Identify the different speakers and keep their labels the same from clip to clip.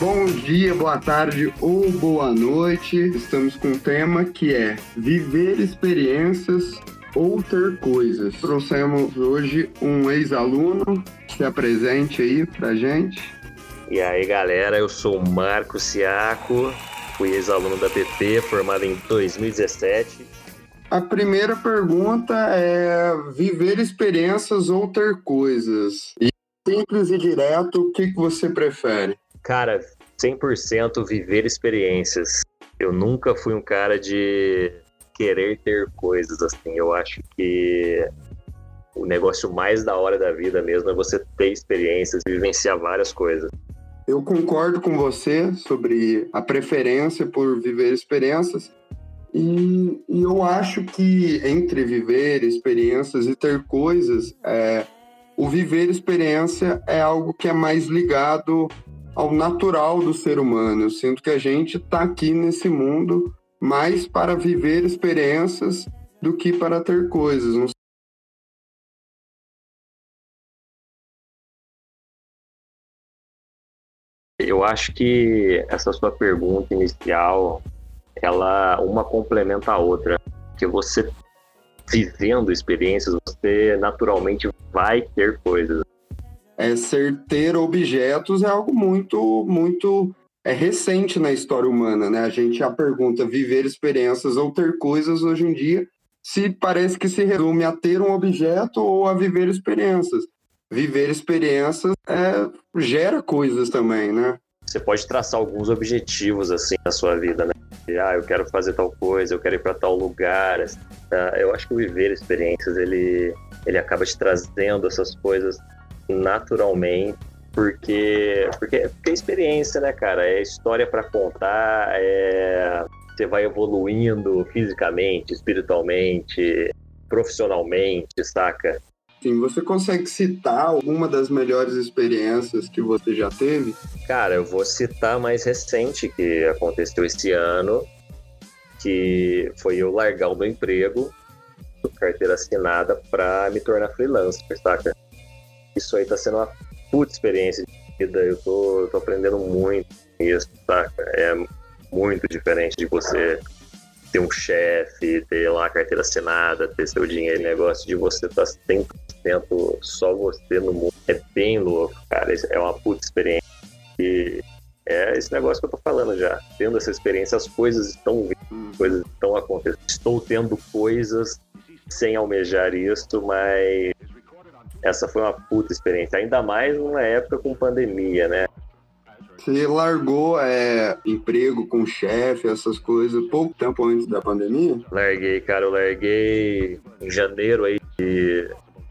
Speaker 1: Bom dia, boa tarde ou boa noite. Estamos com um tema que é viver experiências ou ter coisas. Trouxemos hoje um ex-aluno. Se apresente aí pra gente.
Speaker 2: E aí, galera, eu sou o Marco Siaco, fui ex-aluno da PP, formado em 2017.
Speaker 1: A primeira pergunta é viver experiências ou ter coisas. E simples e direto, o que, que você prefere?
Speaker 2: Cara, 100% viver experiências. Eu nunca fui um cara de querer ter coisas assim. Eu acho que o negócio mais da hora da vida mesmo é você ter experiências vivenciar várias coisas.
Speaker 1: Eu concordo com você sobre a preferência por viver experiências. E, e eu acho que entre viver experiências e ter coisas, é, o viver experiência é algo que é mais ligado ao natural do ser humano. Eu sinto que a gente está aqui nesse mundo mais para viver experiências do que para ter coisas. Não
Speaker 2: Eu acho que essa sua pergunta inicial, ela uma complementa a outra, que você vivendo experiências, você naturalmente vai ter coisas
Speaker 1: é, ser ter objetos é algo muito, muito é recente na história humana, né? A gente já pergunta viver experiências ou ter coisas hoje em dia, se parece que se resume a ter um objeto ou a viver experiências. Viver experiências é, gera coisas também, né?
Speaker 2: Você pode traçar alguns objetivos assim na sua vida, né? Ah, eu quero fazer tal coisa, eu quero ir para tal lugar. Ah, eu acho que viver experiências ele ele acaba te trazendo essas coisas naturalmente, porque, porque, porque é experiência, né, cara? É história para contar, é... você vai evoluindo fisicamente, espiritualmente, profissionalmente, saca?
Speaker 1: Sim, você consegue citar alguma das melhores experiências que você já teve?
Speaker 2: Cara, eu vou citar a mais recente que aconteceu esse ano, que foi eu largar o meu emprego, carteira assinada, para me tornar freelancer, saca? isso aí tá sendo uma puta experiência de vida. Eu tô, eu tô aprendendo muito isso, saca? É muito diferente de você ter um chefe, ter lá a carteira assinada, ter seu dinheiro, negócio de você estar tá 100% só você no mundo. É bem louco, cara. É uma puta experiência. E é esse negócio que eu tô falando já. Tendo essa experiência, as coisas estão vindo, coisas estão acontecendo. Estou tendo coisas sem almejar isso, mas essa foi uma puta experiência, ainda mais numa época com pandemia, né?
Speaker 1: Você largou é, emprego com chefe, essas coisas, pouco tempo antes da pandemia?
Speaker 2: Larguei, cara, eu larguei em janeiro aí. E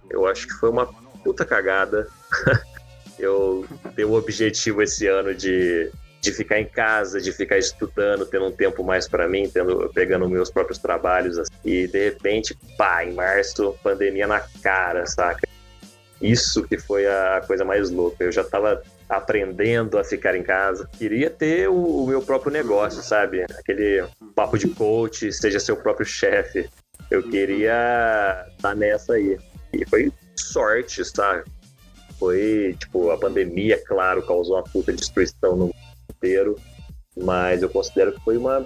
Speaker 2: eu acho que foi uma puta cagada. eu tenho o objetivo esse ano de, de ficar em casa, de ficar estudando, tendo um tempo mais para mim, tendo, pegando meus próprios trabalhos. Assim, e de repente, pá, em março, pandemia na cara, saca? Isso que foi a coisa mais louca. Eu já estava aprendendo a ficar em casa. Queria ter o, o, meu próprio negócio, sabe? Aquele papo de coach, seja seu próprio chefe. Eu queria estar tá nessa aí. E foi sorte, sabe? Foi, tipo, a pandemia, claro, causou uma puta destruição no mundo inteiro. Mas eu considero que foi uma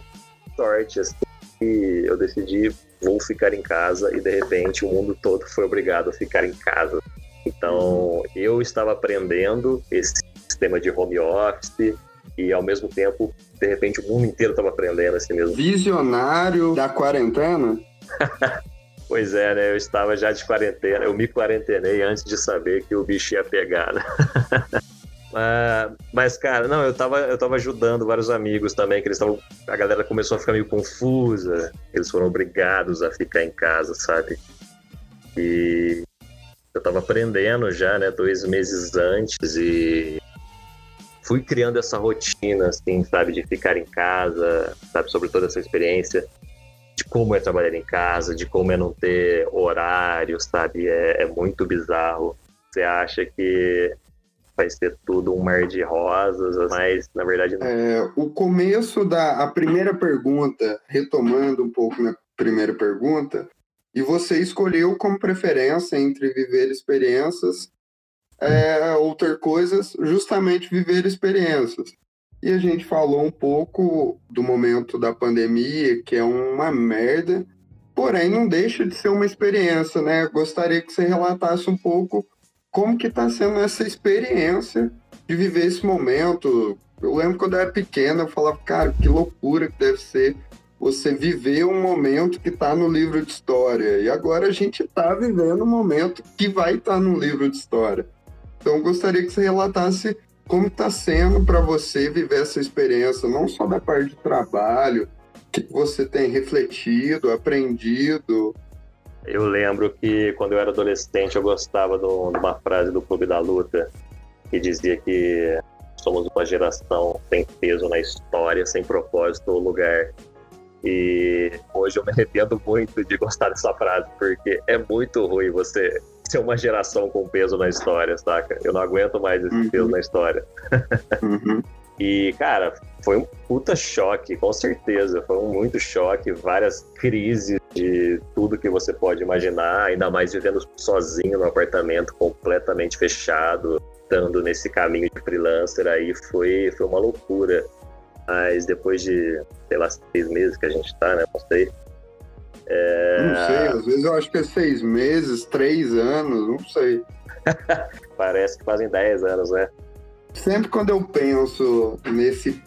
Speaker 2: sorte, assim. E eu decidi, vou ficar em casa. E de repente o mundo todo foi obrigado a ficar em casa. Então, eu estava aprendendo esse sistema de home office e, ao mesmo tempo, de repente, o mundo inteiro estava aprendendo esse mesmo.
Speaker 1: Visionário da quarentena?
Speaker 2: pois é, né? Eu estava já de quarentena, eu me quarentenei antes de saber que o bicho ia pegar, né? Uh, mas, cara, não, eu tava, eu tava ajudando vários amigos também, que eles estavam. A galera começou a ficar meio confusa, eles foram obrigados a ficar em casa, sabe? E eu estava aprendendo já, né, dois meses antes e fui criando essa rotina, assim, sabe, de ficar em casa, sabe, sobre toda essa experiência, de como é trabalhar em casa, de como é não ter horário, sabe? É, é muito bizarro. Você acha que vai ser tudo um mar de rosas, mas na verdade não.
Speaker 1: É, o começo da a primeira pergunta, retomando um pouco na primeira pergunta, e você escolheu como preferência entre viver experiências é, ou ter coisas, justamente viver experiências. E a gente falou um pouco do momento da pandemia, que é uma merda, porém não deixa de ser uma experiência, né? Gostaria que você relatasse um pouco como que está sendo essa experiência de viver esse momento. Eu lembro quando eu era pequeno, eu falava, cara, que loucura que deve ser você viver um momento que está no livro de história. E agora a gente está vivendo um momento que vai estar tá no livro de história. Então, gostaria que você relatasse como está sendo para você viver essa experiência, não só da parte de trabalho, que você tem refletido, aprendido.
Speaker 2: Eu lembro que quando eu era adolescente eu gostava de uma frase do Clube da Luta que dizia que somos uma geração sem peso na história, sem propósito ou lugar. E hoje eu me arrependo muito de gostar dessa frase, porque é muito ruim você ser uma geração com peso na história, saca? Eu não aguento mais esse uhum. peso na história. uhum. E, cara, foi um puta choque, com certeza. Foi um muito choque, várias crises de tudo que você pode imaginar, ainda mais vivendo sozinho no apartamento, completamente fechado, estando nesse caminho de freelancer aí, foi, foi uma loucura. Mas depois de, sei lá, seis meses que a gente tá, né? Não sei.
Speaker 1: É... Não sei, às vezes eu acho que é seis meses, três anos, não sei.
Speaker 2: Parece que fazem dez anos, né?
Speaker 1: Sempre quando eu penso nesse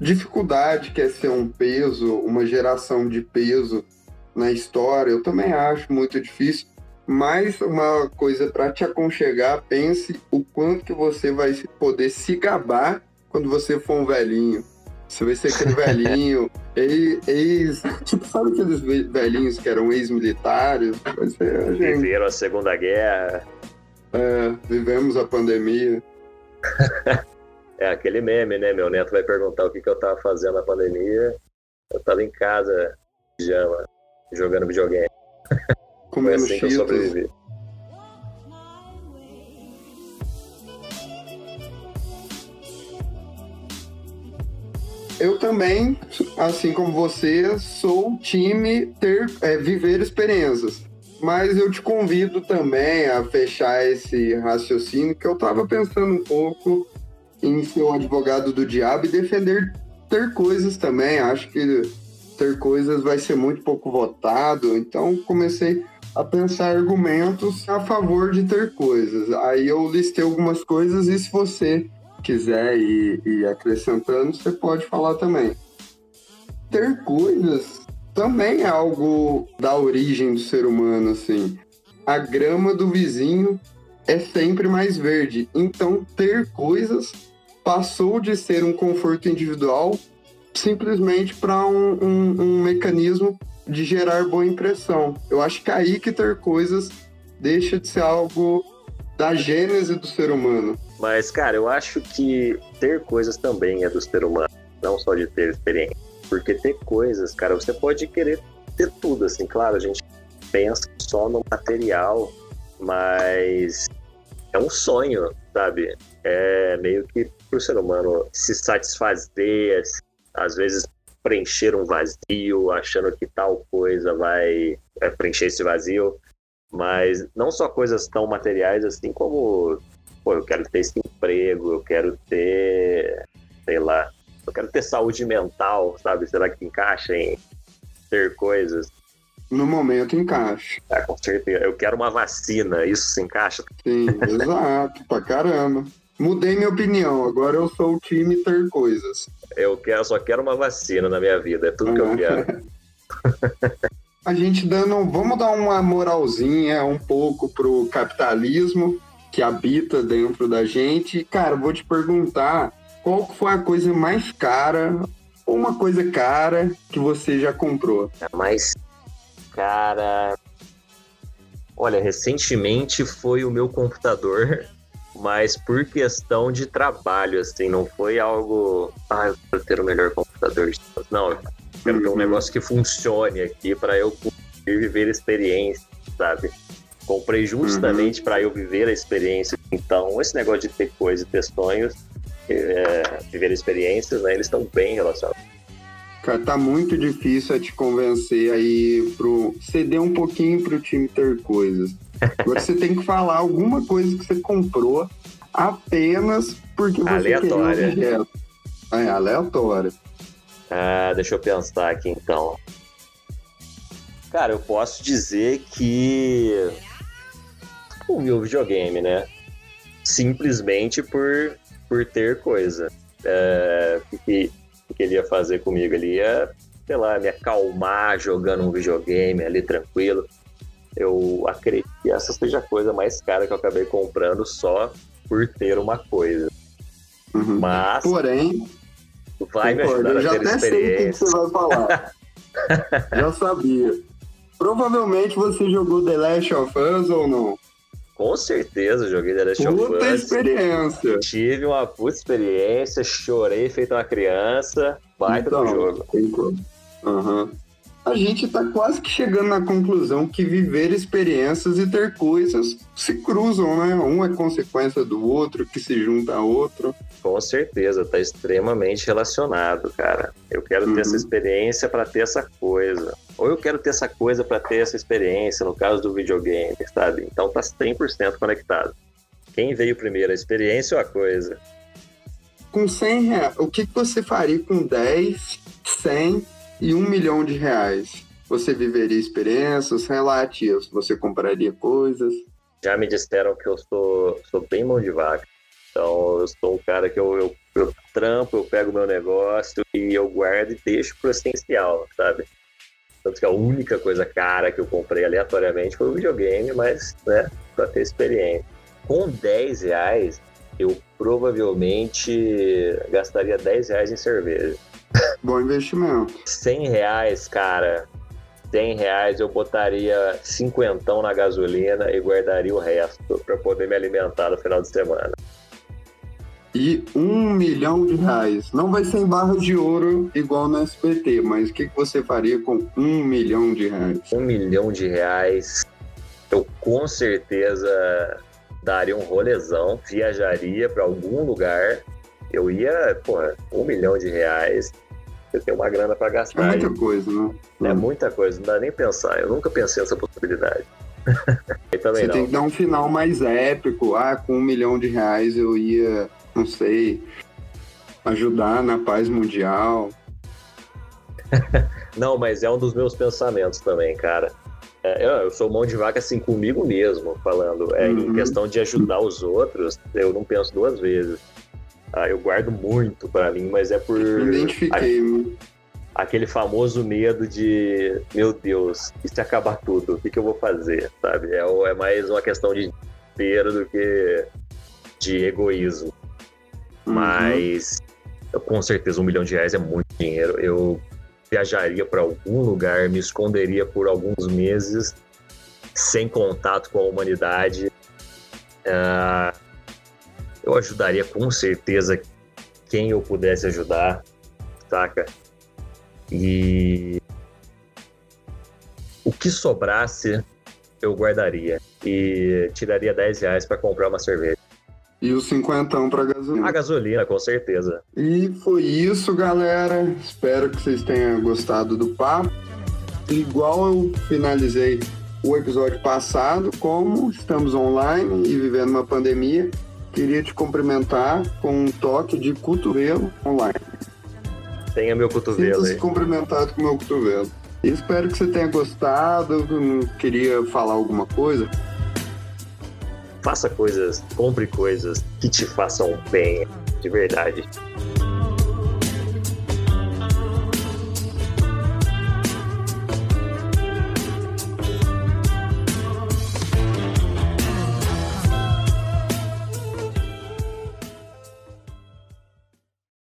Speaker 1: dificuldade que é ser um peso, uma geração de peso na história, eu também acho muito difícil. Mas uma coisa para te aconchegar, pense o quanto que você vai poder se gabar quando você for um velhinho. Você vai ser aquele velhinho, ex, Tipo, sabe aqueles velhinhos que eram ex-militares?
Speaker 2: A gente. Viveram a Segunda Guerra.
Speaker 1: É, vivemos a pandemia.
Speaker 2: é aquele meme, né? Meu neto vai perguntar o que, que eu tava fazendo na pandemia. Eu tava em casa, pijama, jogando videogame.
Speaker 1: Comendo Foi assim cheetos. que eu sobrevivi. Eu também, assim como você, sou time ter é, viver experiências. Mas eu te convido também a fechar esse raciocínio que eu estava pensando um pouco em ser um advogado do diabo e defender ter coisas também. Acho que ter coisas vai ser muito pouco votado. Então comecei a pensar argumentos a favor de ter coisas. Aí eu listei algumas coisas e se você quiser ir, ir acrescentando, você pode falar também. Ter coisas também é algo da origem do ser humano, assim. A grama do vizinho é sempre mais verde. Então, ter coisas passou de ser um conforto individual simplesmente para um, um, um, mecanismo de gerar boa impressão. Eu acho que é aí que ter coisas deixa de ser algo da gênese do ser humano.
Speaker 2: Mas, cara, eu acho que ter coisas também é do ser humano, não só de ter experiência. Porque ter coisas, cara, você pode querer ter tudo, assim, claro, a gente pensa só no material, mas é um sonho, sabe? É meio que pro ser humano se satisfazer, às vezes preencher um vazio, achando que tal coisa vai é, preencher esse vazio, mas não só coisas tão materiais assim como pô, eu quero ter esse emprego, eu quero ter, sei lá, eu quero ter saúde mental, sabe? Será que encaixa em ter coisas?
Speaker 1: No momento encaixa.
Speaker 2: Ah, com certeza. Eu quero uma vacina, isso se encaixa?
Speaker 1: Sim, exato, pra caramba. Mudei minha opinião, agora eu sou o time ter coisas.
Speaker 2: Eu quero, só quero uma vacina na minha vida, é tudo que eu quero.
Speaker 1: A gente dando, vamos dar uma moralzinha um pouco pro capitalismo, que habita dentro da gente. Cara, vou te perguntar qual foi a coisa mais cara ou uma coisa cara que você já comprou?
Speaker 2: A mais cara. Olha, recentemente foi o meu computador, mas por questão de trabalho, assim, não foi algo. Ah, eu quero ter o melhor computador. Não, Quero ter um uhum. negócio que funcione aqui para eu viver experiência, sabe? Comprei justamente uhum. para eu viver a experiência. Então, esse negócio de ter coisa, ter sonhos, é, viver experiências, né, eles estão bem relacionados.
Speaker 1: Cara, tá muito difícil te convencer aí pro ceder um pouquinho pro time ter coisas. Agora você tem que falar alguma coisa que você comprou apenas porque você
Speaker 2: Aleatória. queria um objeto.
Speaker 1: É, aleatória.
Speaker 2: Ah, deixa eu pensar aqui então. Cara, eu posso dizer que o meu videogame, né? Simplesmente por, por ter coisa. É, o que, que ele ia fazer comigo? Ele ia, sei lá, me acalmar jogando um videogame ali tranquilo. Eu acredito que essa seja a coisa mais cara que eu acabei comprando só por ter uma coisa.
Speaker 1: Uhum. Mas. Porém.
Speaker 2: Vai me ajudar eu
Speaker 1: já até sei o que você vai falar. já sabia. Provavelmente você jogou The Last of Us ou não?
Speaker 2: Com certeza, joguei The Last
Speaker 1: puta
Speaker 2: of Us.
Speaker 1: Puta experiência.
Speaker 2: Tive uma puta experiência, chorei feito uma criança. Baita então, do jogo.
Speaker 1: Uhum a gente está quase que chegando na conclusão que viver experiências e ter coisas se cruzam, né? Um é consequência do outro, que se junta a outro.
Speaker 2: Com certeza, está extremamente relacionado, cara. Eu quero uhum. ter essa uhum. experiência para ter essa coisa. Ou eu quero ter essa coisa para ter essa experiência, no caso do videogame, sabe? Então tá 100% conectado. Quem veio primeiro, a experiência ou a coisa?
Speaker 1: Com 100 reais, o que você faria com 10, 100 e um milhão de reais, você viveria experiências relativas? Você compraria coisas?
Speaker 2: Já me disseram que eu sou, sou bem mão de vaca. Então, eu sou um cara que eu, eu, eu trampo, eu pego meu negócio e eu guardo e deixo pro essencial, sabe? Tanto que a única coisa cara que eu comprei aleatoriamente foi o videogame, mas, né, pra ter experiência. Com 10 reais, eu provavelmente gastaria 10 reais em cerveja.
Speaker 1: Bom investimento.
Speaker 2: 100 reais, cara. 100 reais eu botaria cinquentão na gasolina e guardaria o resto para poder me alimentar no final de semana.
Speaker 1: E um milhão de reais. Não vai ser em barra de ouro igual no SPT, mas o que, que você faria com um milhão de reais?
Speaker 2: Um milhão de reais, eu com certeza daria um rolezão, viajaria para algum lugar eu ia, porra, um milhão de reais, você tem uma grana para gastar.
Speaker 1: É muita coisa, né?
Speaker 2: É muita coisa, não dá nem pensar. Eu nunca pensei nessa possibilidade.
Speaker 1: você não. tem que dar um final mais épico. Ah, com um milhão de reais eu ia, não sei, ajudar na paz mundial.
Speaker 2: não, mas é um dos meus pensamentos também, cara. É, eu sou mão de vaca assim comigo mesmo, falando. É, uhum. Em questão de ajudar os outros, eu não penso duas vezes. Ah, eu guardo muito para mim, mas é por.
Speaker 1: Identifiquei.
Speaker 2: A, aquele famoso medo de, meu Deus, e se acabar tudo? O que, que eu vou fazer? Sabe? É, é mais uma questão de desespero do que de egoísmo. Uhum. Mas eu, com certeza um milhão de reais é muito dinheiro. Eu viajaria para algum lugar, me esconderia por alguns meses sem contato com a humanidade. Uh, eu ajudaria com certeza quem eu pudesse ajudar, saca? E o que sobrasse eu guardaria e tiraria 10 reais para comprar uma cerveja.
Speaker 1: E o cinquentão para gasolina.
Speaker 2: A gasolina, com certeza.
Speaker 1: E foi isso, galera. Espero que vocês tenham gostado do papo. Igual eu finalizei o episódio passado, como estamos online e vivendo uma pandemia, queria te cumprimentar com um toque de cotovelo online.
Speaker 2: Tenha meu cotovelo
Speaker 1: aí. cumprimentado com meu cotovelo. espero que você tenha gostado. Queria falar alguma coisa.
Speaker 2: Faça coisas, compre coisas que te façam bem, de verdade.